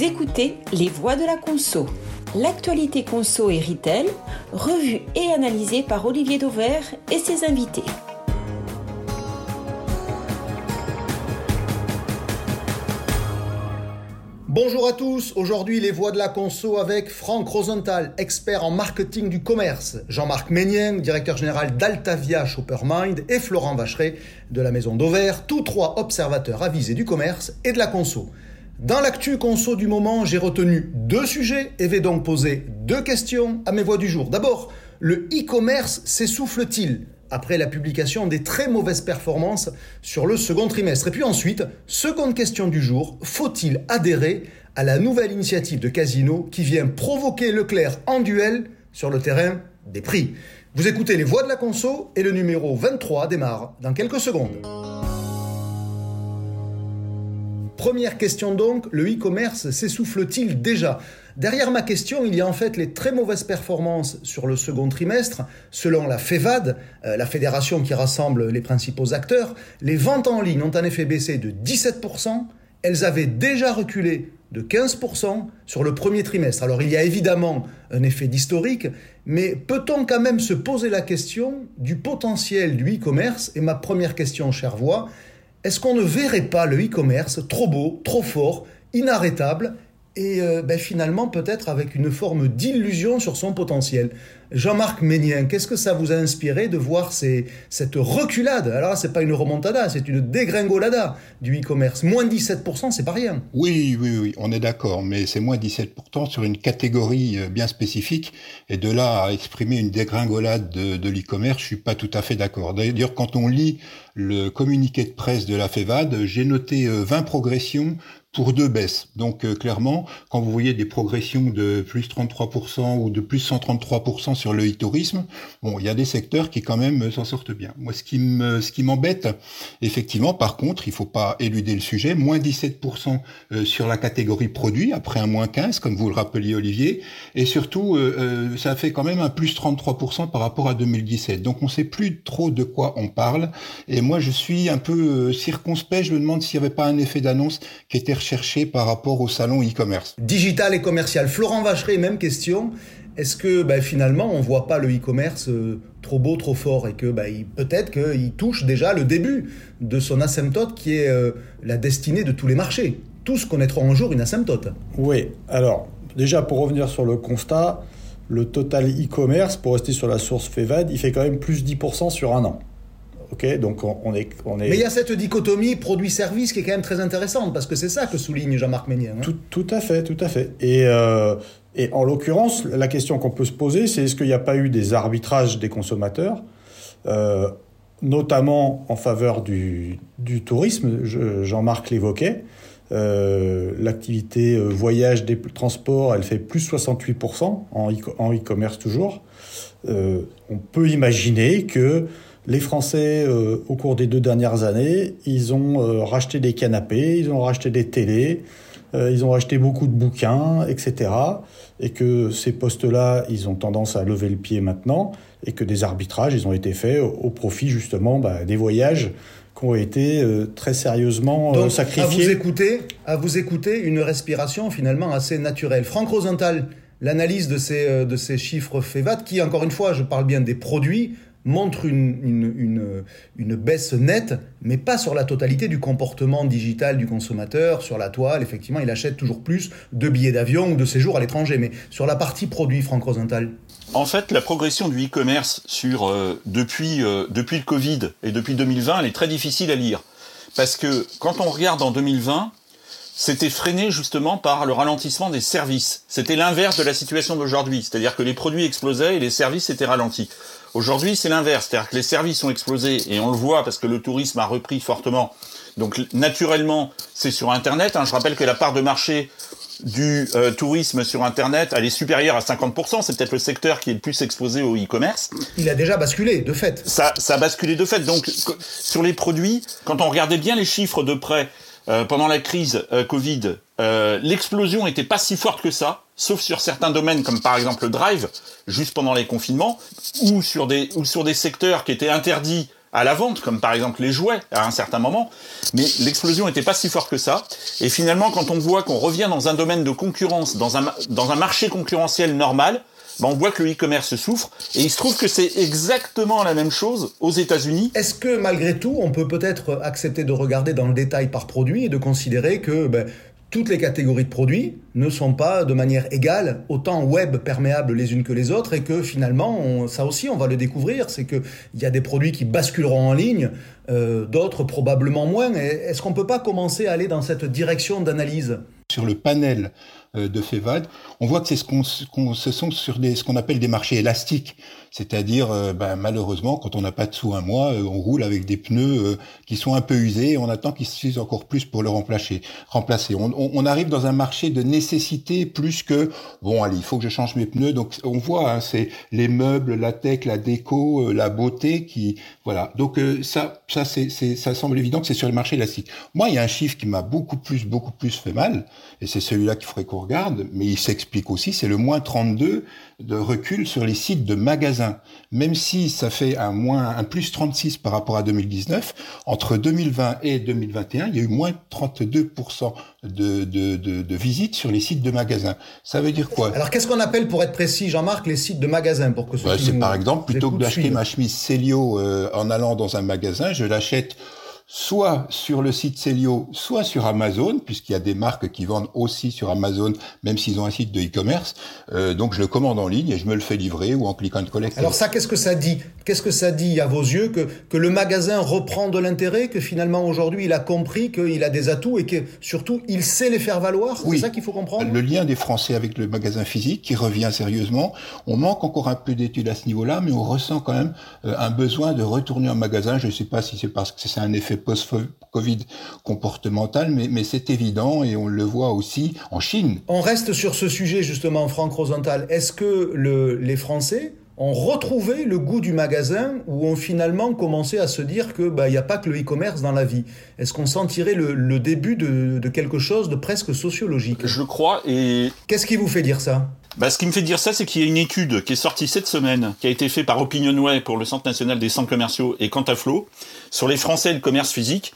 Écoutez Les Voix de la Conso, l'actualité conso et retail, revue et analysée par Olivier Dauvert et ses invités. Bonjour à tous, aujourd'hui les voix de la conso avec Franck Rosenthal, expert en marketing du commerce, Jean-Marc Ménien, directeur général d'Altavia Shoppermind et Florent Vacheret de la maison d'Auvert, tous trois observateurs avisés du commerce et de la conso. Dans l'actu conso du moment, j'ai retenu deux sujets et vais donc poser deux questions à mes voix du jour. D'abord, le e-commerce s'essouffle-t-il après la publication des très mauvaises performances sur le second trimestre? Et puis ensuite, seconde question du jour, faut-il adhérer à la nouvelle initiative de Casino qui vient provoquer Leclerc en duel sur le terrain des prix? Vous écoutez les voix de la conso et le numéro 23 démarre dans quelques secondes. Première question donc, le e-commerce s'essouffle-t-il déjà? Derrière ma question, il y a en fait les très mauvaises performances sur le second trimestre. Selon la FEVAD, euh, la fédération qui rassemble les principaux acteurs, les ventes en ligne ont en effet baissé de 17%. Elles avaient déjà reculé de 15% sur le premier trimestre. Alors il y a évidemment un effet d'historique, mais peut-on quand même se poser la question du potentiel du e-commerce? Et ma première question, chère voix, est-ce qu'on ne verrait pas le e-commerce trop beau, trop fort, inarrêtable et euh, ben, finalement peut-être avec une forme d'illusion sur son potentiel. Jean-Marc Ménien, qu'est-ce que ça vous a inspiré de voir cette reculade? Alors c'est pas une remontada, c'est une dégringolada du e-commerce. Moins 17%, c'est pas rien. Oui, oui, oui, on est d'accord, mais c'est moins 17% sur une catégorie euh, bien spécifique. Et de là à exprimer une dégringolade de, de l'e-commerce, je suis pas tout à fait d'accord. D'ailleurs, quand on lit le communiqué de presse de la FEVAD, j'ai noté 20 euh, progressions pour deux baisses. Donc euh, clairement, quand vous voyez des progressions de plus 33% ou de plus 133% sur le e-tourisme, bon, il y a des secteurs qui quand même euh, s'en sortent bien. Moi, ce qui me, ce qui m'embête, effectivement, par contre, il faut pas éluder le sujet, moins 17% euh, sur la catégorie produit après un moins 15, comme vous le rappeliez Olivier, et surtout, ça fait quand même un plus 33% par rapport à 2017. Donc on sait plus trop de quoi on parle. Et moi, je suis un peu circonspect. Je me demande s'il n'y avait pas un effet d'annonce qui était recherché par rapport au salon e-commerce Digital et commercial. Florent Vacheret, même question. Est-ce que ben, finalement on voit pas le e-commerce euh, trop beau, trop fort et que ben, peut-être qu'il touche déjà le début de son asymptote qui est euh, la destinée de tous les marchés Tous connaîtront un jour une asymptote. Oui, alors déjà pour revenir sur le constat, le total e-commerce, pour rester sur la source FEVAD, il fait quand même plus 10% sur un an. Ok, donc on, est, on est. Mais il y a cette dichotomie produit-service qui est quand même très intéressante parce que c'est ça que souligne Jean-Marc Ménien. Hein. Tout, à fait, tout à fait. Et, euh, et en l'occurrence, la question qu'on peut se poser, c'est est-ce qu'il n'y a pas eu des arbitrages des consommateurs, euh, notamment en faveur du, du tourisme. Jean-Marc l'évoquait. Euh, l'activité voyage des transports, elle fait plus 68% en e-commerce toujours. on peut imaginer que les Français, euh, au cours des deux dernières années, ils ont euh, racheté des canapés, ils ont racheté des télés, euh, ils ont racheté beaucoup de bouquins, etc. Et que ces postes-là, ils ont tendance à lever le pied maintenant, et que des arbitrages, ils ont été faits au, profit justement bah, des voyages qui ont été très sérieusement Donc, sacrifiés. À vous écouter, à vous écouter, une respiration finalement assez naturelle. Franck Rosenthal, l'analyse de ces, de ces chiffres FEVAT, qui encore une fois, je parle bien des produits, montre une, une, baisse nette, mais pas sur la totalité du comportement digital du consommateur, sur la toile. Effectivement, il achète toujours plus de billets d'avion ou de séjours à l'étranger. Mais sur la partie produit, Franck Rosenthal En fait, la progression du e-commerce euh, depuis, euh, depuis le Covid et depuis 2020, elle est très difficile à lire. Parce que quand on regarde en 2020, c'était freiné justement par le ralentissement des services. C'était l'inverse de la situation d'aujourd'hui, c'est-à-dire que les produits explosaient et les services étaient ralentis. Aujourd'hui, c'est l'inverse, c'est-à-dire que les services ont explosé et on le voit parce que le tourisme a repris fortement. Donc naturellement, c'est sur Internet. Hein. Je rappelle que la part de marché du euh, tourisme sur Internet, elle est supérieure à 50%. C'est peut-être le secteur qui est le plus exposé au e-commerce. Il a déjà basculé, de fait. Ça, ça a basculé de fait. Donc, sur les produits, quand on regardait bien les chiffres de près euh, pendant la crise euh, Covid, l'explosion n'était pas si forte que ça sauf sur certains domaines comme par exemple le drive, juste pendant les confinements, ou sur des, ou sur des secteurs qui étaient interdits à la vente, comme par exemple les jouets à un certain moment, mais l'explosion n'était pas si forte que ça. Et finalement, quand on voit qu'on revient dans un domaine de concurrence, dans un, dans un marché concurrentiel normal, ben on voit que le e-commerce souffre. Et il se trouve que c'est exactement la même chose aux États-Unis. Est-ce que malgré tout, on peut peut-être accepter de regarder dans le détail par produit et de considérer que ben, toutes les catégories de produits ne sont pas de manière égale autant web perméables les unes que les autres et que finalement, ça aussi, on va le découvrir, c'est qu'il y a des produits qui basculeront en ligne, euh, d'autres probablement moins. Est-ce qu'on ne peut pas commencer à aller dans cette direction d'analyse? Sur le panel de FEVAD, on voit que c'est ce qu'on, ce sont sur des, ce qu'on appelle des marchés élastiques. C'est-à-dire, euh, ben, malheureusement, quand on n'a pas de sous un mois, euh, on roule avec des pneus euh, qui sont un peu usés et on attend qu'ils s'usent encore plus pour le remplacer. remplacer. On, on, arrive dans un marché de nécessité plus que, bon, allez, il faut que je change mes pneus. Donc, on voit, hein, c'est les meubles, la tech, la déco, la beauté qui, voilà. Donc, ça, ça, c'est, ça semble évident que c'est sur le marché élastique. Moi, il y a un chiffre qui m'a beaucoup plus, beaucoup plus fait mal, et c'est celui-là qu'il faudrait qu'on mais il s'explique aussi, c'est le moins 32 de recul sur les sites de magasins. Même si ça fait un moins, un plus 36 par rapport à 2019, entre 2020 et 2021, il y a eu moins 32% de, de, de, de visites sur les sites de magasins. Ça veut dire quoi? Alors qu'est-ce qu'on appelle, pour être précis, Jean-Marc, les sites de magasins pour que bah, C'est par exemple, plutôt que d'acheter ma chemise Célio euh, en allant dans un magasin, je l'achète soit sur le site Celio, soit sur Amazon, puisqu'il y a des marques qui vendent aussi sur Amazon, même s'ils ont un site de e-commerce. Euh, donc je le commande en ligne et je me le fais livrer ou en cliquant de collecte. Alors ça, qu'est-ce que ça dit? Qu'est-ce que ça dit à vos yeux que, que le magasin reprend de l'intérêt, que finalement aujourd'hui il a compris qu'il a des atouts et que surtout il sait les faire valoir? Oui. C'est ça qu'il faut comprendre? Le lien des Français avec le magasin physique qui revient sérieusement. On manque encore un peu d'études à ce niveau-là, mais on ressent quand même euh, un besoin de retourner en magasin. Je ne sais pas si c'est parce que c'est un effet post-Covid comportemental, mais, c'est évident et on le voit aussi en Chine. On reste sur ce sujet justement, Franck Rosenthal. Est-ce que le, les Français ont retrouvé le goût du magasin ou ont finalement commencé à se dire que bah il n'y a pas que le e-commerce dans la vie. Est-ce qu'on sentirait le, le début de, de, quelque chose de presque sociologique? Je crois et qu'est-ce qui vous fait dire ça? Bah, ce qui me fait dire ça, c'est qu'il y a une étude qui est sortie cette semaine, qui a été faite par Opinionway pour le Centre national des centres commerciaux et Quantaflow, sur les Français et le commerce physique.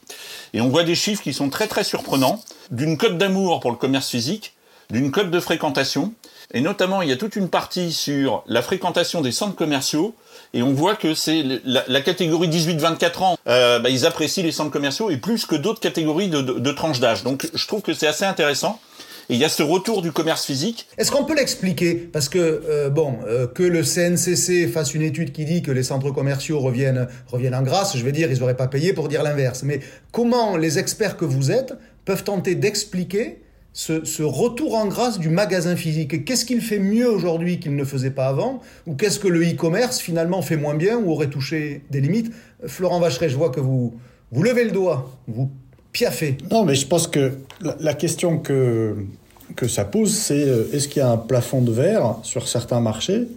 Et on voit des chiffres qui sont très très surprenants, d'une cote d'amour pour le commerce physique, d'une cote de fréquentation, et notamment il y a toute une partie sur la fréquentation des centres commerciaux, et on voit que c'est la, catégorie 18-24 ans, euh, bah, ils apprécient les centres commerciaux et plus que d'autres catégories de tranches d'âge. Donc je trouve que c'est assez intéressant. Et il y a ce retour du commerce physique. Est-ce qu'on peut l'expliquer? Parce que, euh, bon, euh, que le CNCC fasse une étude qui dit que les centres commerciaux reviennent, reviennent en grâce, je vais dire, ils n'auraient pas payé pour dire l'inverse. Mais comment les experts que vous êtes peuvent tenter d'expliquer ce, ce, retour en grâce du magasin physique Qu'est-ce qu'il fait mieux aujourd'hui qu'il ne faisait pas avant Ou qu'est-ce que le e-commerce finalement fait moins bien ou aurait touché des limites Florent Vacheret, je vois que vous, vous levez le doigt, vous piaffez. Non, mais je pense que la, la question que, que ça pose, c'est euh, est-ce qu'il y a un plafond de verre sur certains marchés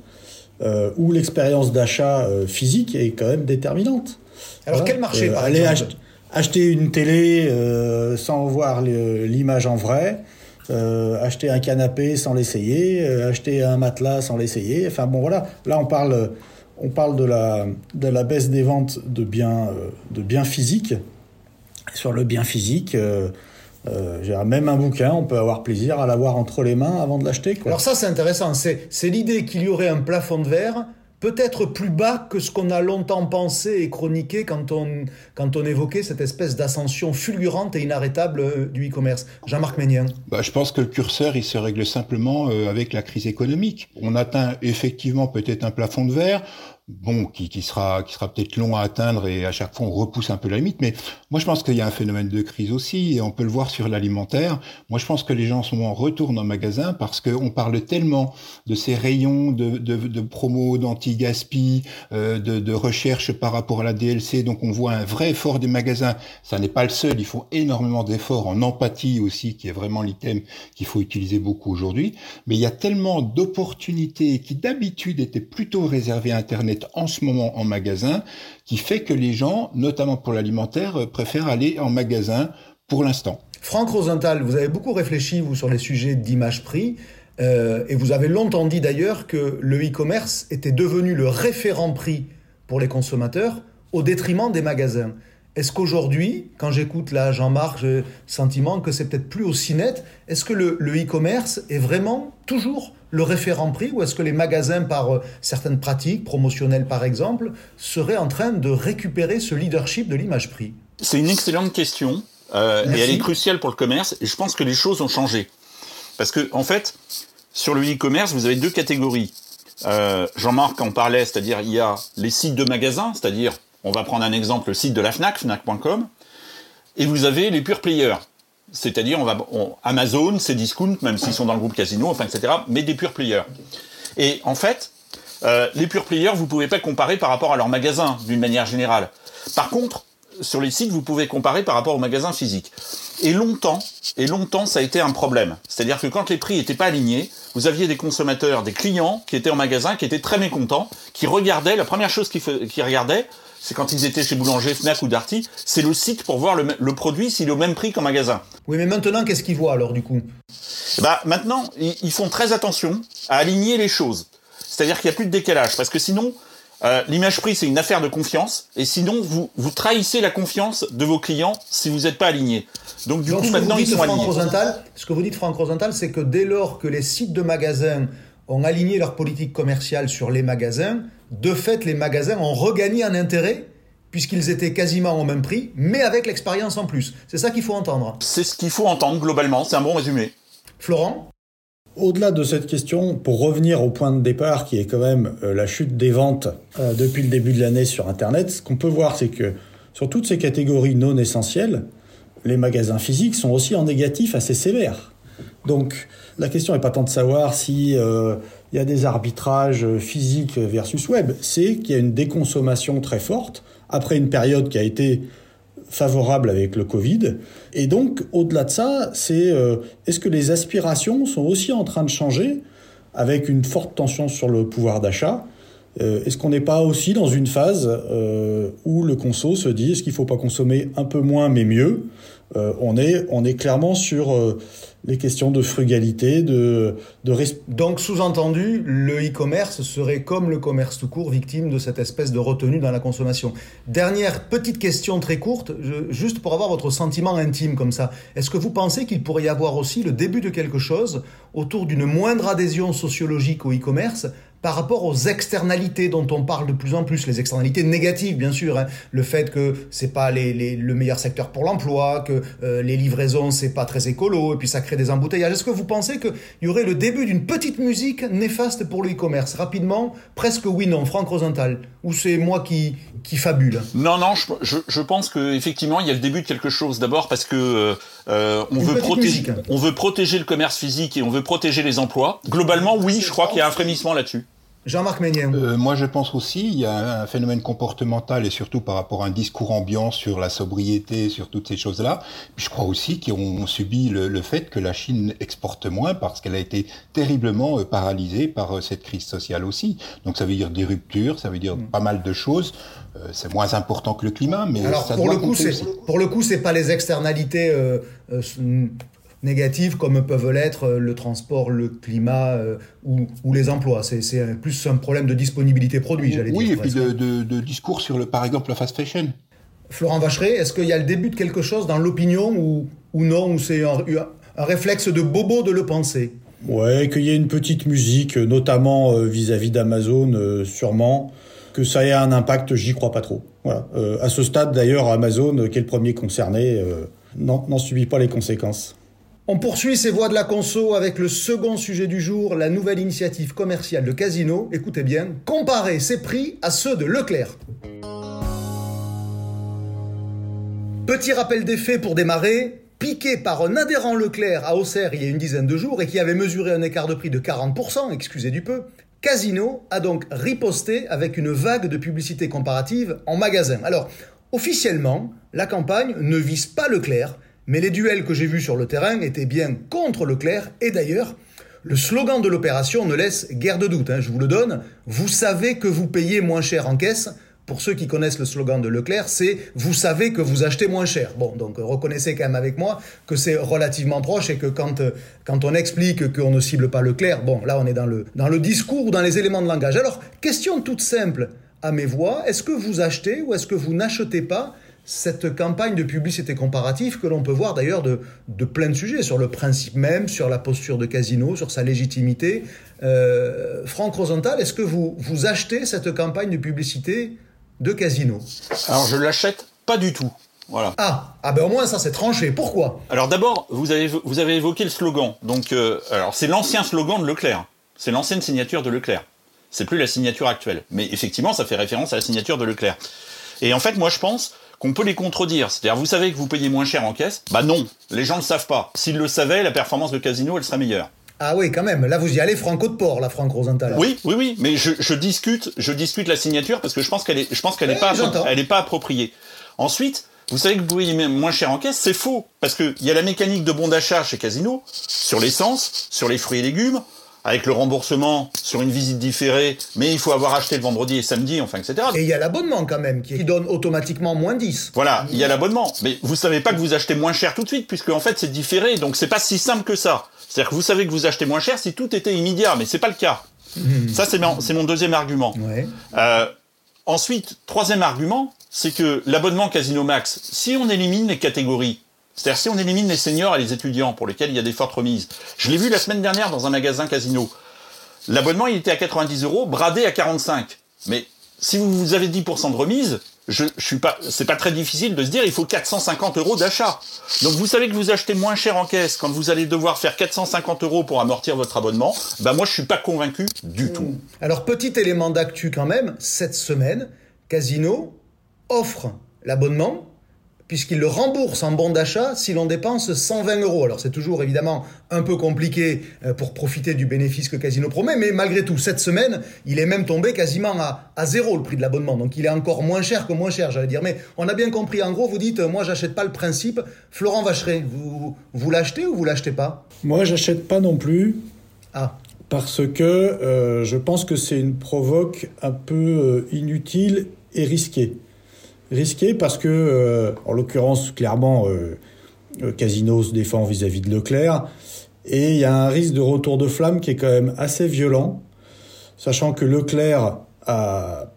euh, où l'expérience d'achat euh, physique est quand même déterminante? Alors voilà. quel marché par aller exemple acheter une télé euh, sans voir l'image en vrai, euh, acheter un canapé sans l'essayer, euh, acheter un matelas sans l'essayer. Enfin bon voilà, là on parle, on parle de la, baisse des ventes de biens, de biens physiques. Sur le bien physique, même un bouquin, on peut avoir plaisir à l'avoir entre les mains avant de l'acheter. Alors ça c'est intéressant, c'est l'idée qu'il y aurait un plafond de verre peut-être plus bas que ce qu'on a longtemps pensé et chroniqué quand on, quand on évoquait cette espèce d'ascension fulgurante et inarrêtable du e-commerce. Jean-Marc Ménien. Bah, je pense que le curseur, il se règle simplement euh, avec la crise économique. On atteint effectivement peut-être un plafond de verre bon, qui, qui sera, qui sera peut-être long à atteindre et à chaque fois on repousse un peu la limite. Mais moi, je pense qu'il y a un phénomène de crise aussi et on peut le voir sur l'alimentaire. Moi, je pense que les gens en ce moment retournent en magasin parce qu'on parle tellement de ces rayons de, de, de promo, d'anti-gaspi, euh, de, de recherche par rapport à la DLC. Donc, on voit un vrai effort des magasins. Ça n'est pas le seul. Il faut énormément d'efforts en empathie aussi, qui est vraiment l'item qu'il faut utiliser beaucoup aujourd'hui. Mais il y a tellement d'opportunités qui d'habitude étaient plutôt réservées à Internet en ce moment en magasin, qui fait que les gens, notamment pour l'alimentaire, préfèrent aller en magasin pour l'instant. Franck Rosenthal, vous avez beaucoup réfléchi, vous, sur les sujets d'image-prix, euh, et vous avez longtemps dit d'ailleurs que le e-commerce était devenu le référent prix pour les consommateurs au détriment des magasins. Est-ce qu'aujourd'hui, quand j'écoute là Jean-Marc, j'ai le sentiment que c'est peut-être plus aussi net Est-ce que le e-commerce est vraiment toujours le référent prix ou est-ce que les magasins, par euh, certaines pratiques promotionnelles par exemple, seraient en train de récupérer ce leadership de l'image prix? C'est une excellente question euh, et elle est cruciale pour le commerce et je pense que les choses ont changé. Parce que en fait, sur le e-commerce, vous avez deux catégories. Euh, Jean-Marc en parlait, c'est-à-dire il y a les sites de magasins, c'est-à-dire on va prendre un exemple, le site de la FNAC, fnac.com, et vous avez les pure players. C'est-à-dire, on va, Amazon, c'est discount, même s'ils sont dans le groupe Casino, enfin, etc., mais des pure players. Et en fait, euh, les pure players, vous pouvez pas comparer par rapport à leur magasin, d'une manière générale. Par contre, sur les sites, vous pouvez comparer par rapport aux magasins physiques. Et longtemps, et longtemps, ça a été un problème. C'est-à-dire que quand les prix n'étaient pas alignés, vous aviez des consommateurs, des clients qui étaient en magasin, qui étaient très mécontents, qui regardaient, la première chose qu'ils regardaient, c'est quand ils étaient chez Boulanger, Fnac ou Darty, c'est le site pour voir le, produit s'il est au même prix qu'en magasin. Oui, mais maintenant, qu'est-ce qu'ils voient alors du coup? Bah maintenant, ils, font très attention à aligner les choses. C'est-à-dire qu'il n'y a plus de décalage, parce que sinon, euh, l'image prix, c'est une affaire de confiance, et sinon, vous, vous trahissez la confiance de vos clients si vous n'êtes pas aligné. Donc du coup, maintenant, ils sont alignés. ce que vous dites, Franck Rosenthal, c'est que dès lors que les sites de magasins ont aligné leur politique commerciale sur les magasins, de fait, les magasins ont regagné un intérêt puisqu'ils étaient quasiment au même prix, mais avec l'expérience en plus. C'est ça qu'il faut entendre. C'est ce qu'il faut entendre globalement, c'est un bon résumé. Florent? Au-delà de cette question, pour revenir au point de départ qui est quand même euh, la chute des ventes euh, depuis le début de l'année sur Internet, ce qu'on peut voir, c'est que sur toutes ces catégories non essentielles, les magasins physiques sont aussi en négatif assez sévère. Donc la question n'est pas tant de savoir si euh, y a des arbitrages physiques versus web, c'est qu'il y a une déconsommation très forte après une période qui a été favorable avec le Covid. Et donc, au-delà de ça, c'est euh, est-ce que les aspirations sont aussi en train de changer avec une forte tension sur le pouvoir d'achat? Euh, Est-ce qu'on n'est pas aussi dans une phase euh, où le conso se dit est-ce qu'il ne faut pas consommer un peu moins mais mieux? On, est, on est clairement sur les questions de frugalité, de, de Donc sous-entendu, le e-commerce serait comme le commerce tout court, victime de cette espèce de retenue dans la consommation. Dernière petite question très courte, juste pour avoir votre sentiment intime comme ça. Est-ce que vous pensez qu'il pourrait y avoir aussi le début de quelque chose autour d'une moindre adhésion sociologique au e-commerce par rapport aux externalités dont on parle de plus en plus, les externalités négatives bien sûr, hein. le fait que c'est pas les, le meilleur secteur pour l'emploi, que euh, les livraisons c'est pas très écolo et puis ça crée des embouteillages. Est-ce que vous pensez qu'il y aurait le début d'une petite musique néfaste pour le e-commerce? Rapidement, presque oui non, Franck Rosenthal, ou c'est moi qui qui fabule? Non non, je, je, pense que effectivement il y a le début de quelque chose. D'abord parce que euh, euh, on veut protéger on veut protéger le commerce physique et on veut protéger les emplois. Globalement, oui, je crois qu'il y a un frémissement là-dessus. Jean-Marc Ménien. Euh, moi, je pense aussi, il y a un phénomène comportemental et surtout par rapport à un discours ambiant sur la sobriété, sur toutes ces choses-là. Je crois aussi qu'on subit le, le, fait que la Chine exporte moins parce qu'elle a été terriblement euh, paralysée par euh, cette crise sociale aussi. Donc, ça veut dire des ruptures, ça veut dire mm. pas mal de choses. c'est moins important que le climat, mais Alors, ça pour, le coup, pour le coup, c'est pas les externalités négatives comme peuvent l'être euh, le transport, le climat euh, ou, ou, les emplois. C'est plus un problème de disponibilité produit, j'allais dire. Oui, et puis de, de, de, discours sur, le, par exemple, la fast fashion. Florent Vacheray, est-ce qu'il y a le début de quelque chose dans l'opinion ou, ou non, ou c'est un, un, réflexe de bobo de le penser? Ouais, qu'il y ait une petite musique, notamment euh, vis-à-vis d'Amazon, sûrement. Que ça ait un impact, j'y crois pas trop. Voilà. à ce stade, d'ailleurs, Amazon, qui est le premier concerné, n'en subit pas les conséquences. On poursuit ces voies de la conso avec le second sujet du jour, la nouvelle initiative commerciale de Casino. Écoutez bien, comparer ses prix à ceux de Leclerc. Petit rappel des faits pour démarrer. Piqué par un adhérent Leclerc à Auxerre il y a une dizaine de jours et qui avait mesuré un écart de prix de 40%, excusez du peu, Casino a donc riposté avec une vague de publicité comparative en magasin. Alors, officiellement, la campagne ne vise pas Leclerc, mais les duels que j'ai vus sur le terrain étaient bien contre Leclerc, et d'ailleurs, le slogan de l'opération ne laisse guère de doute, hein, je vous le donne, vous savez que vous payez moins cher en caisse, pour ceux qui connaissent le slogan de Leclerc, c'est vous savez que vous achetez moins cher. Bon, donc reconnaissez quand même avec moi que c'est relativement proche et que quand, quand on explique qu'on ne cible pas Leclerc, bon, là on est dans le, dans le discours ou dans les éléments de langage. Alors, question toute simple, à mes voix. Est-ce que vous achetez ou est-ce que vous n'achetez pas cette campagne de publicité comparative que l'on peut voir d'ailleurs de, de, plein de sujets, sur le principe même, sur la posture de Casino, sur sa légitimité. Euh, Franck Rosenthal, est-ce que vous, vous achetez cette campagne de publicité de Casino? Alors je l'achète pas du tout. Voilà. Ah, ah ben au moins ça c'est tranché. Pourquoi? Alors d'abord, vous avez, vous avez évoqué le slogan. Donc, euh, alors c'est l'ancien slogan de Leclerc. C'est l'ancienne signature de Leclerc. C'est plus la signature actuelle. Mais effectivement, ça fait référence à la signature de Leclerc. Et en fait, moi je pense qu'on peut les contredire. C'est-à-dire, vous savez que vous payez moins cher en caisse Bah non, les gens ne le savent pas. S'ils le savaient, la performance de Casino, elle serait meilleure. Ah oui, quand même. Là, vous y allez franco de port, la Franck Rosenthal. Oui, oui, oui. Mais je, je, discute, je discute la signature parce que je pense qu'elle est, je pense qu'elle n'est pas, elle est pas appropriée. Ensuite, vous savez que vous payez moins cher en caisse, c'est faux. Parce qu'il y a la mécanique de bon d'achat chez Casino, sur l'essence, sur les fruits et légumes, avec le remboursement sur une visite différée, mais il faut avoir acheté le vendredi et samedi, enfin, etc. Et il y a l'abonnement quand même, qui donne automatiquement moins 10. Voilà, il y a l'abonnement. Mais vous savez pas que vous achetez moins cher tout de suite, puisque en fait c'est différé, donc c'est pas si simple que ça. C'est-à-dire que vous savez que vous achetez moins cher si tout était immédiat, mais c'est pas le cas. Mmh. Ça, c'est mon, mon, deuxième argument. Ouais. Euh, ensuite, troisième argument, c'est que l'abonnement Casino Max, si on élimine les catégories, c'est-à-dire si on élimine les seniors et les étudiants pour lesquels il y a des fortes remises. Je l'ai vu la semaine dernière dans un magasin casino. L'abonnement, il était à 90 euros, bradé à 45. Mais si vous avez 10% de remise, je, je suis pas, c'est pas très difficile de se dire, il faut 450 euros d'achat. Donc vous savez que vous achetez moins cher en caisse quand vous allez devoir faire 450 euros pour amortir votre abonnement. Bah moi, je suis pas convaincu du tout. Alors petit élément d'actu quand même, cette semaine, Casino offre l'abonnement puisqu'il le rembourse en bon d'achat si l'on dépense 120 euros. Alors c'est toujours évidemment un peu compliqué euh, pour profiter du bénéfice que Casino promet, mais malgré tout, cette semaine, il est même tombé quasiment à, à zéro le prix de l'abonnement. Donc il est encore moins cher que moins cher, j'allais dire. Mais on a bien compris, en gros, vous dites, moi j'achète pas le principe. Florent Vacheret, vous, vous l'achetez ou vous l'achetez pas? Moi j'achète pas non plus. Ah. Parce que euh, je pense que c'est une provoque un peu euh, inutile et risquée risqué parce que, euh, en l'occurrence, clairement, euh, euh, Casino se défend vis-à-vis de Leclerc. Et il y a un risque de retour de flamme qui est quand même assez violent, sachant que Leclerc a,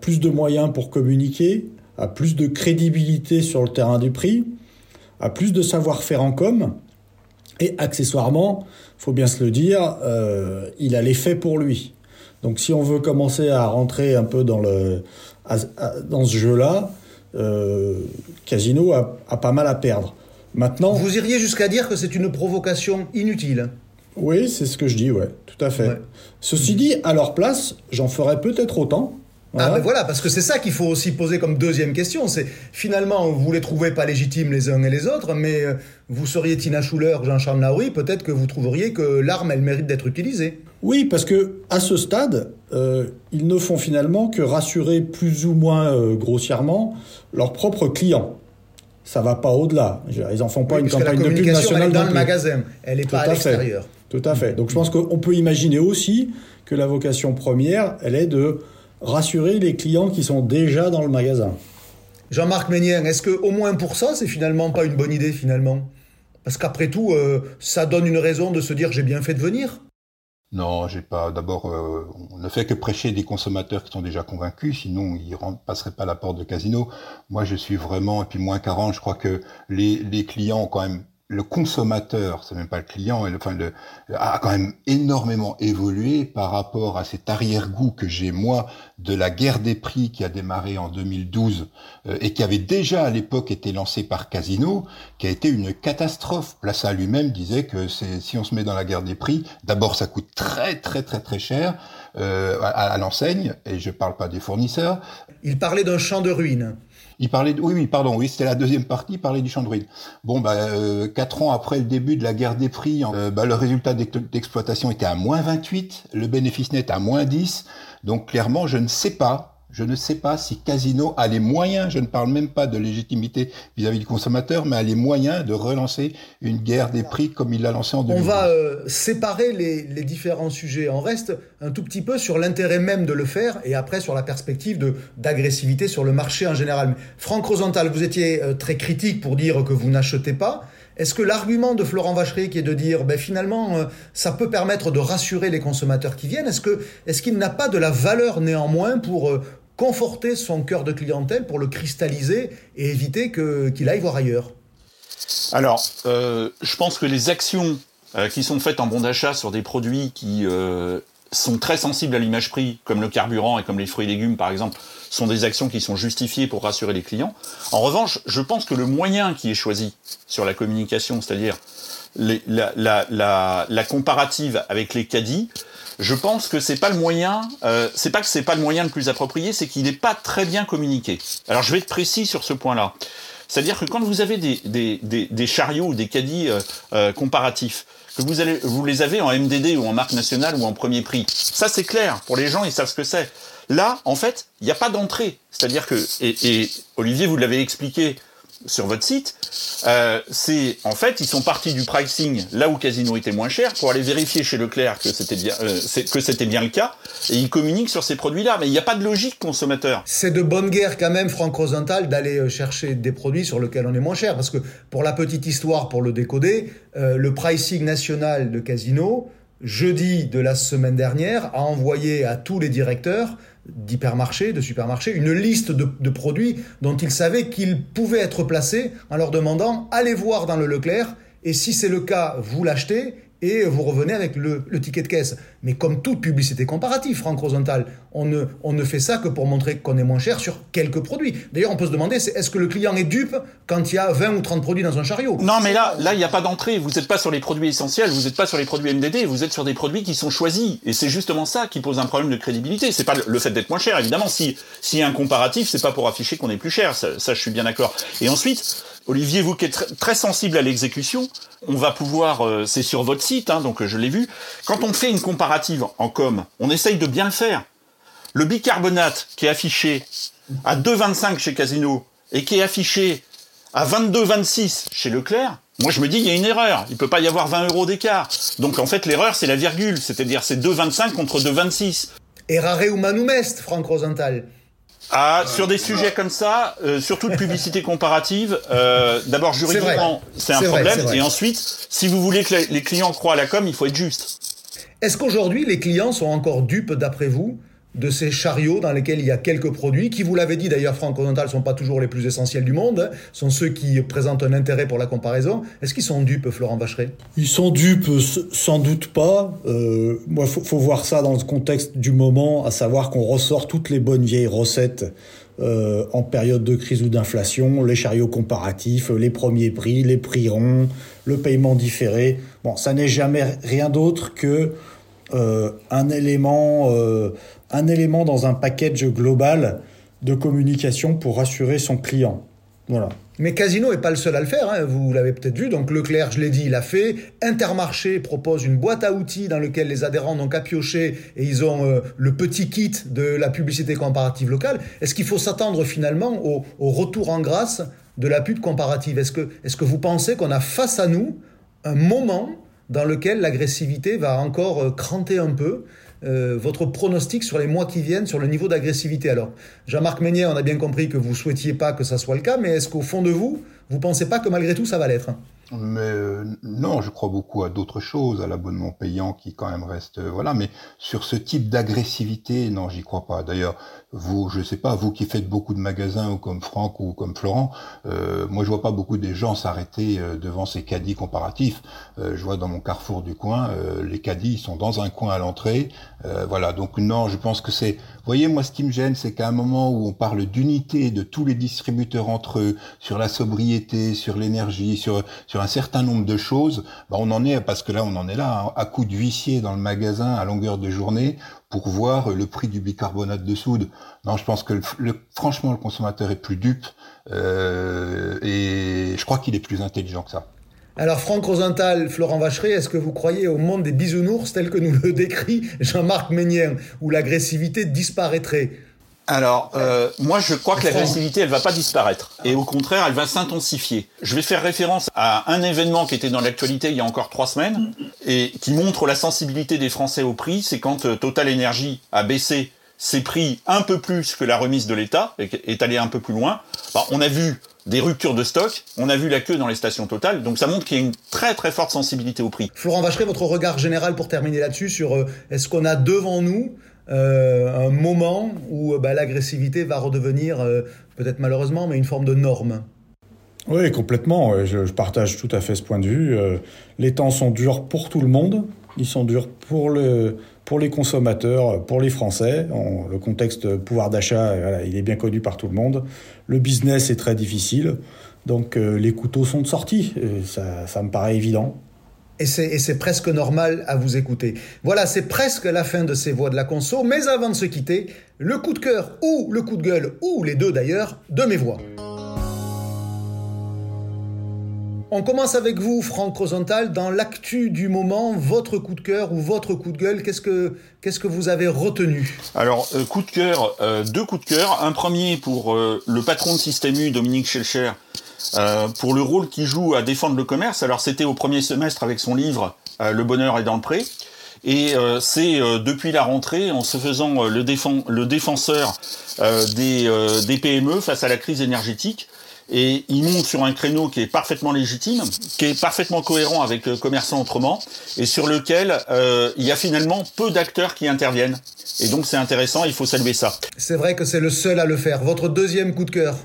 plus de moyens pour communiquer, a plus de crédibilité sur le terrain du prix, a plus de savoir-faire en com, et accessoirement, faut bien se le dire, il a les faits pour lui. Donc si on veut commencer à rentrer un peu dans le, à, à, dans ce jeu-là, euh, Casino a, a, pas mal à perdre. Maintenant, vous iriez jusqu'à dire que c'est une provocation inutile. Oui, c'est ce que je dis, ouais, tout à fait. Ouais. Ceci dit, à leur place, j'en ferais peut-être autant. Voilà. Ah ben voilà, parce que c'est ça qu'il faut aussi poser comme deuxième question. C'est finalement, vous les trouvez pas légitimes les uns et les autres, mais euh, vous seriez Tina Schuller, Jean-Charles Naouri, peut-être que vous trouveriez que l'arme, elle mérite d'être utilisée. Oui, parce que à ce stade, euh, ils ne font finalement que rassurer plus ou moins euh, grossièrement leurs propres clients. Ça va pas au-delà. Ils en font pas oui, une campagne de pub nationale elle est dans le magasin. Elle n'est pas à, à l'extérieur. Tout à fait. Donc je pense qu'on peut imaginer aussi que la vocation première, elle est de rassurer les clients qui sont déjà dans le magasin. Jean-Marc Ménien, est-ce que au moins pour ça, c'est finalement pas une bonne idée finalement? Parce qu'après tout, euh, ça donne une raison de se dire j'ai bien fait de venir. Non, j'ai pas. D'abord, euh, on ne fait que prêcher des consommateurs qui sont déjà convaincus, sinon ils ne passeraient pas la porte de casino. Moi, je suis vraiment, et puis moins 40, je crois que les, les clients ont quand même le consommateur, c'est même pas le client, enfin le, a quand même énormément évolué par rapport à cet arrière-goût que j'ai moi de la guerre des prix qui a démarré en 2012 euh, et qui avait déjà à l'époque été lancée par Casino, qui a été une catastrophe. Plaça lui-même disait que si on se met dans la guerre des prix, d'abord ça coûte très très très très cher euh, à, à l'enseigne et je parle pas des fournisseurs. Il parlait d'un champ de ruines. Il parlait oui, oui, pardon, oui, c'était la deuxième partie, il parlait du champ de. Bon, bah, euh, quatre ans après le début de la guerre des prix, euh, bah, le résultat d'exploitation était à moins 28, le bénéfice net à moins 10. Donc, clairement, je ne sais pas, je ne sais pas si Casino a les moyens, je ne parle même pas de légitimité vis-à-vis -vis du consommateur, mais a les moyens de relancer une guerre des prix comme il l'a lancé en 2012. On va euh, séparer les, les, différents sujets. On reste un tout petit peu sur l'intérêt même de le faire et après sur la perspective d'agressivité sur le marché en général. Franck Rosenthal, vous étiez euh, très critique pour dire que vous n'achetez pas. Est-ce que l'argument de Florent Vachery qui est de dire ben finalement euh, ça peut permettre de rassurer les consommateurs qui viennent, est-ce que est-ce qu'il n'a pas de la valeur néanmoins pour euh, conforter son cœur de clientèle pour le cristalliser et éviter qu'il aille voir ailleurs Alors, euh, je pense que les actions euh, qui sont faites en bon d'achat sur des produits qui euh, sont très sensibles à l'image prix, comme le carburant et comme les fruits et légumes par exemple, sont des actions qui sont justifiées pour rassurer les clients. En revanche, je pense que le moyen qui est choisi sur la communication, c'est-à-dire la, la, la, comparative avec les caddies, je pense que c'est pas le moyen, euh, c'est pas que c'est pas le moyen le plus approprié, c'est qu'il n'est pas très bien communiqué. Alors je vais être précis sur ce point-là. C'est-à-dire que quand vous avez des, des, des, des chariots ou des caddies euh, euh, comparatifs, que vous, allez, vous les avez en MDD ou en marque nationale ou en premier prix, ça c'est clair, pour les gens ils savent ce que c'est. Là, en fait, il n'y a pas d'entrée. C'est-à-dire que, et, et Olivier, vous l'avez expliqué, sur votre site, euh, c'est en fait ils sont partis du pricing là où Casino était moins cher pour aller vérifier chez Leclerc que c'était bien euh, que c'était bien le cas et ils communiquent sur ces produits-là. Mais il n'y a pas de logique consommateur. C'est de bonne guerre quand même, Franck Rosenthal, d'aller euh, chercher des produits sur lesquels on est moins cher parce que pour la petite histoire, pour le décoder, le pricing national de Casino jeudi de la semaine dernière a envoyé à tous les directeurs d'hypermarchés, de supermarchés, une liste de, produits dont ils savaient qu'ils pouvaient être placés en leur demandant allez voir dans le Leclerc et si c'est le cas, vous l'achetez et vous revenez avec le, ticket de caisse. Mais comme toute publicité comparative, Franck Rosenthal, on ne, fait ça que pour montrer qu'on est moins cher sur quelques produits. D'ailleurs, on peut se demander, est-ce que le client est dupe quand il y a 20 ou 30 produits dans un chariot? Non, mais là, là, il n'y a pas d'entrée. Vous n'êtes pas sur les produits essentiels, vous n'êtes pas sur les produits MDD, vous êtes sur des produits qui sont choisis. Et c'est justement ça qui pose un problème de crédibilité. C'est pas le fait d'être moins cher, évidemment. Si, s'il y a un comparatif, c'est pas pour afficher qu'on est plus cher. Ça je suis bien d'accord. Et ensuite, Olivier, vous qui êtes très sensible à l'exécution, on va pouvoir, euh, c'est sur votre site, hein, donc euh, je l'ai vu, quand on fait une comparative en com, on essaye de bien le faire. Le bicarbonate qui est affiché à 2,25 chez Casino et qui est affiché à 22,26 chez Leclerc, moi je me dis il y a une erreur, il peut pas y avoir 20 euros d'écart. Donc en fait l'erreur c'est la virgule, c'est-à-dire c'est 2,25 contre 2,26. Errare humanum est, Franck Rosenthal. Ah, sur des sujets comme ça, euh, surtout de publicité comparative, euh, d'abord juridiquement, c'est un problème, et ensuite, si vous voulez que les clients croient à la com, il faut être juste. Est-ce qu'aujourd'hui, les clients sont encore dupes, d'après vous, de ces chariots dans lesquels il y a quelques produits, qui, vous l'avez dit d'ailleurs, Franck Oriental, ne sont pas toujours les plus essentiels du monde, hein, sont ceux qui présentent un intérêt pour la comparaison. Est-ce qu'ils sont dupes, Florent Vacheret Ils sont dupes, sans doute pas. Euh, moi, faut, faut voir ça dans le contexte du moment, à savoir qu'on ressort toutes les bonnes vieilles recettes euh, en période de crise ou d'inflation, les chariots comparatifs, les premiers prix, les prix ronds, le paiement différé. Bon, ça n'est jamais rien d'autre que euh, un élément un élément dans un package global de communication pour rassurer son client. Voilà. Mais Casino n'est pas le seul à le faire, hein. vous l'avez peut-être vu. Donc Leclerc, je l'ai dit, il l'a fait. Intermarché propose une boîte à outils dans laquelle les adhérents n'ont qu'à piocher et ils ont euh, le petit kit de la publicité comparative locale. Est-ce qu'il faut s'attendre finalement au, retour en grâce de la pub comparative? Est-ce que, est que vous pensez qu'on a face à nous un moment dans lequel l'agressivité va encore euh, cranter un peu? Euh, votre pronostic sur les mois qui viennent, sur le niveau d'agressivité. Alors, Jean-Marc Meunier, on a bien compris que vous souhaitiez pas que ça soit le cas, mais est-ce qu'au fond de vous, vous pensez pas que malgré tout, ça va l'être mais euh, non, je crois beaucoup à d'autres choses, à l'abonnement payant qui quand même reste euh, voilà. Mais sur ce type d'agressivité, non, j'y crois pas. D'ailleurs, vous, je sais pas, vous qui faites beaucoup de magasins ou comme Franck ou comme Florent, euh, moi je vois pas beaucoup des gens s'arrêter devant ces caddies comparatifs. je vois dans mon carrefour du coin, les caddies sont dans un coin à l'entrée. voilà, donc non, je pense que c'est. Vous voyez, moi ce qui me gêne, c'est qu'à un moment où on parle d'unité de tous les distributeurs entre eux, sur la sobriété, sur l'énergie, sur sur un certain nombre de choses, bah on en est, parce que là on en est là, hein, à coup d'huissier dans le magasin à longueur de journée pour voir le prix du bicarbonate de soude. Non, je pense que franchement le consommateur est plus dupe euh, et je crois qu'il est plus intelligent que ça. Alors Franck Rosenthal, Florent Vacheray, est-ce que vous croyez au monde des bisounours tel que nous le décrit Jean-Marc Ménien, où l'agressivité disparaîtrait? Alors, euh, moi, je crois que l'agressivité, elle va pas disparaître. Et au contraire, elle va s'intensifier. Je vais faire référence à un événement qui était dans l'actualité il y a encore trois semaines et qui montre la sensibilité des Français au prix. C'est quand euh, Total Energy a baissé ses prix un peu plus que la remise de l'État et est allé un peu plus loin. Bah, on a vu des ruptures de stock, on a vu la queue dans les stations Total, donc ça montre qu'il y a une très très forte sensibilité au prix. Florent Vacheray, votre regard général pour terminer là-dessus sur euh, est-ce qu'on a devant nous un moment où bah, l'agressivité va redevenir, peut-être malheureusement, mais une forme de norme oui, complètement. Je, partage tout à fait ce point de vue. Les temps sont durs pour tout le monde. Ils sont durs pour, le, pour les consommateurs, pour les Français. le contexte pouvoir d'achat, il est bien connu par tout le monde. Le business est très difficile. Donc euh, les couteaux sont sortis. Ça, ça me paraît évident. Et c'est presque normal à vous écouter. Voilà, c'est presque la fin de ces voix de la conso. Mais avant de se quitter, le coup de cœur ou le coup de gueule, ou les deux d'ailleurs, de mes voix. On commence avec vous, Franck Rosenthal, dans l'actu du moment, votre coup de cœur ou votre coup de gueule, qu'est-ce que, vous avez retenu? Alors, euh, coup de cœur, euh, deux coups de cœur. Un premier pour euh, le patron de Système U, Dominique Schelcher, pour le rôle qu'il joue à défendre le commerce. Alors, c'était au premier semestre avec son livre Le bonheur est dans le pré. Et c'est depuis la rentrée, en se faisant le, défenseur des PME face à la crise énergétique, et il monte sur un créneau qui est parfaitement légitime, qui est parfaitement cohérent avec euh, Commerçant Autrement, et sur lequel euh, il y a finalement peu d'acteurs qui interviennent. Et donc c'est intéressant, il faut saluer ça. C'est vrai que c'est le seul à le faire. Votre deuxième coup de cœur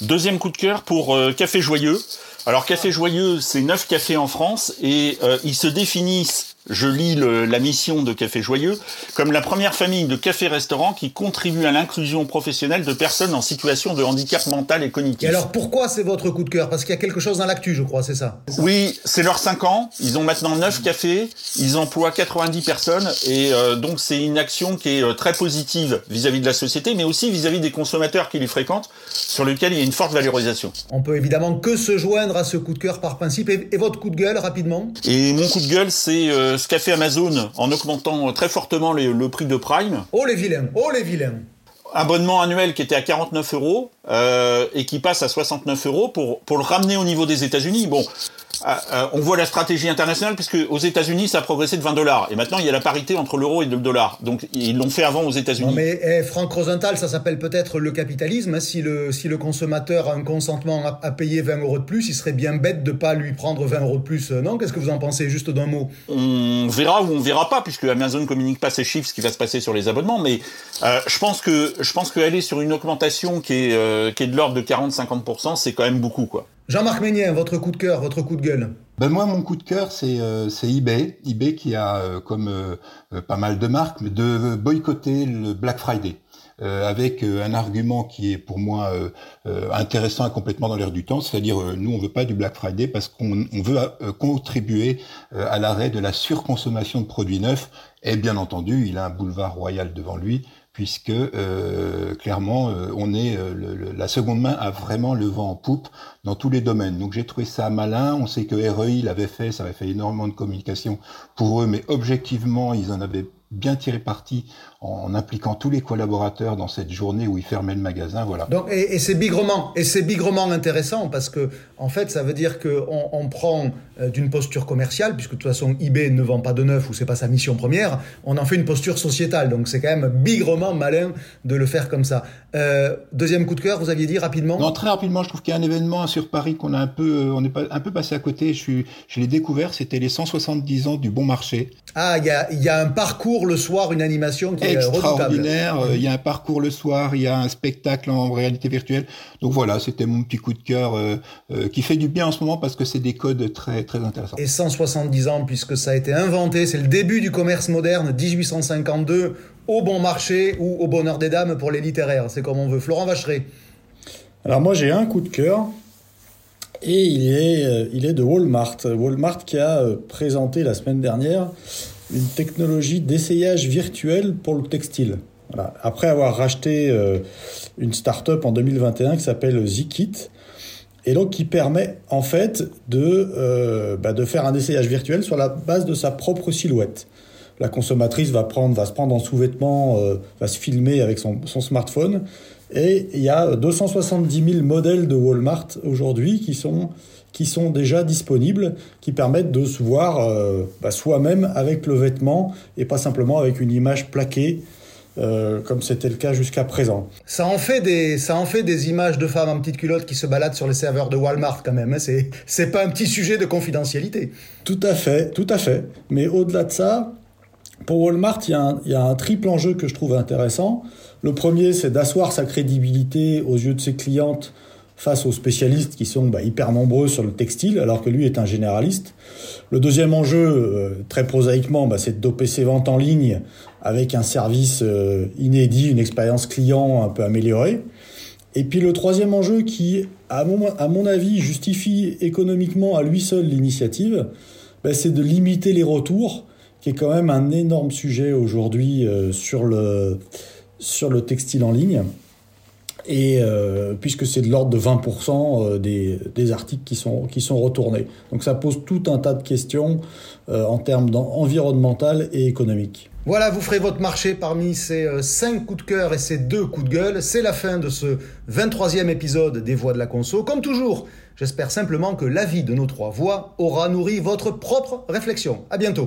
Deuxième coup de cœur pour euh, Café Joyeux. Alors Café Joyeux, c'est neuf cafés en France et ils se définissent je lis la mission de Café Joyeux, comme la première famille de cafés-restaurants qui contribue à l'inclusion professionnelle de personnes en situation de handicap mental et cognitif. Et alors pourquoi c'est votre coup de cœur? Parce qu'il y a quelque chose dans l'actu, je crois, c'est ça, Oui, c'est leurs 5 ans. Ils ont maintenant 9 cafés, ils emploient 90 personnes, et euh, donc c'est une action qui est euh, très positive vis-à-vis de la société, mais aussi vis-à-vis des consommateurs qui les fréquentent, sur lequel il y a une forte valorisation. On peut évidemment que se joindre à ce coup de cœur par principe. Et, votre coup de gueule, rapidement? Et mon coup de gueule, c'est... Euh, ce qu'a fait Amazon en augmentant très fortement le prix de Prime. Oh les vilains, oh les vilains abonnement annuel qui était à 49 euros euh, et qui passe à 69 euros pour, pour le ramener au niveau des États-Unis. Bon, euh, euh, on voit la stratégie internationale puisque aux États-Unis ça a progressé de 20 dollars et maintenant il y a la parité entre l'euro et le dollar. Donc ils l'ont fait avant aux États-Unis. mais eh, Franck Rosenthal, ça s'appelle peut-être le capitalisme. Hein. Si le si le consommateur a un consentement à, payer 20 euros de plus, il serait bien bête de pas lui prendre 20 euros de plus. Euh, non Qu'est-ce que vous en pensez Juste d'un mot? On verra ou on verra pas puisque Amazon communique pas ses chiffres, ce qui va se passer sur les abonnements. Mais je pense que je pense qu'aller sur une augmentation qui est qui est de l'ordre de 40-50%, c'est quand même beaucoup quoi. Jean-Marc Ménien, votre coup de cœur, votre coup de gueule ben moi, mon coup de cœur, c'est euh, eBay. eBay qui a, euh, comme euh, pas mal de marques, de boycotter le Black Friday. avec un argument qui est pour moi intéressant et complètement dans l'air du temps, c'est-à-dire nous on veut pas du Black Friday parce qu'on veut contribuer à l'arrêt de la surconsommation de produits neufs et bien entendu il a un boulevard royal devant lui puisque euh, clairement euh, on est euh, la seconde main a vraiment le vent en poupe dans tous les domaines. Donc j'ai trouvé ça malin. On sait que REI l'avait fait, ça avait fait énormément de communication pour eux, mais objectivement ils en avaient bien tiré parti en impliquant tous les collaborateurs dans cette journée où ils fermaient le magasin, voilà. Donc, et, c'est bigrement, et c'est bigrement intéressant parce que, en fait, ça veut dire qu'on on prend euh, d'une posture commerciale, puisque de toute façon, eBay ne vend pas de neuf ou c'est pas sa mission première, on en fait une posture sociétale. Donc, c'est quand même bigrement malin de le faire comme ça. Euh, deuxième coup de cœur, vous aviez dit rapidement? Non, très rapidement, je trouve qu'il y a un événement sur Paris qu'on a un peu, euh, on est un peu passé à côté. Je, suis, je l'ai découvert, c'était les 170 ans du bon marché. Ah, il y a, y a un parcours le soir, une animation qui est extraordinaire. Euh, il y a un parcours le soir, il y a un spectacle en réalité virtuelle. Donc voilà, c'était mon petit coup de cœur euh, euh, qui fait du bien en ce moment parce que c'est des codes très très intéressants. Et 170 ans puisque ça a été inventé, c'est le début du commerce moderne, 1852, au bon marché ou au bonheur des dames pour les littéraires. C'est comme on veut. Florent Vacheray. Alors moi j'ai un coup de cœur. Et il est, il est de Walmart. Walmart qui a présenté la semaine dernière une technologie d'essayage virtuel pour le textile. Après avoir racheté euh, une start-up en 2021 qui s'appelle Zikit, et donc qui permet en fait de, euh, bah, de faire un essayage virtuel sur la base de sa propre silhouette. La consommatrice va, prendre, va se prendre en sous-vêtements, euh, va se filmer avec son, smartphone, et il y a 270 000 modèles de Walmart aujourd'hui qui sont qui sont déjà disponibles, qui permettent de se voir euh, bah, soi-même avec le vêtement et pas simplement avec une image plaquée. Euh, comme c'était le cas jusqu'à présent. Ça en, fait des, ça en fait des images de femmes en petite culotte qui se baladent sur les serveurs de Walmart quand même. Hein. C'est, c'est pas un petit sujet de confidentialité. Tout à fait, tout à fait. Mais au-delà de ça, Pour Walmart, il y, a un, triple enjeu que je trouve intéressant. Le premier, c'est d'asseoir sa crédibilité aux yeux de ses clientes face aux spécialistes qui sont bah, hyper nombreux sur le textile, alors que lui est un généraliste. Le deuxième enjeu, euh, très prosaïquement, bah, c'est de doper ses ventes en ligne avec un service euh, inédit, une expérience client un peu améliorée. Et puis le troisième enjeu qui, à mon, avis, justifie économiquement à lui seul l'initiative, bah, c'est de limiter les retours qui est quand même un énorme sujet aujourd'hui euh, sur, le, sur le textile en ligne. Et euh, puisque c'est de l'ordre de 20% euh, des, des, articles qui sont, qui sont retournés. Donc ça pose tout un tas de questions en termes environnemental et économiques. Voilà, vous ferez votre marché parmi ces 5 coups de cœur et ces 2 coups de gueule. C'est la fin de ce 23e épisode des Voix de la Conso. Comme toujours, j'espère simplement que l'avis de nos trois voix aura nourri votre propre réflexion. À bientôt.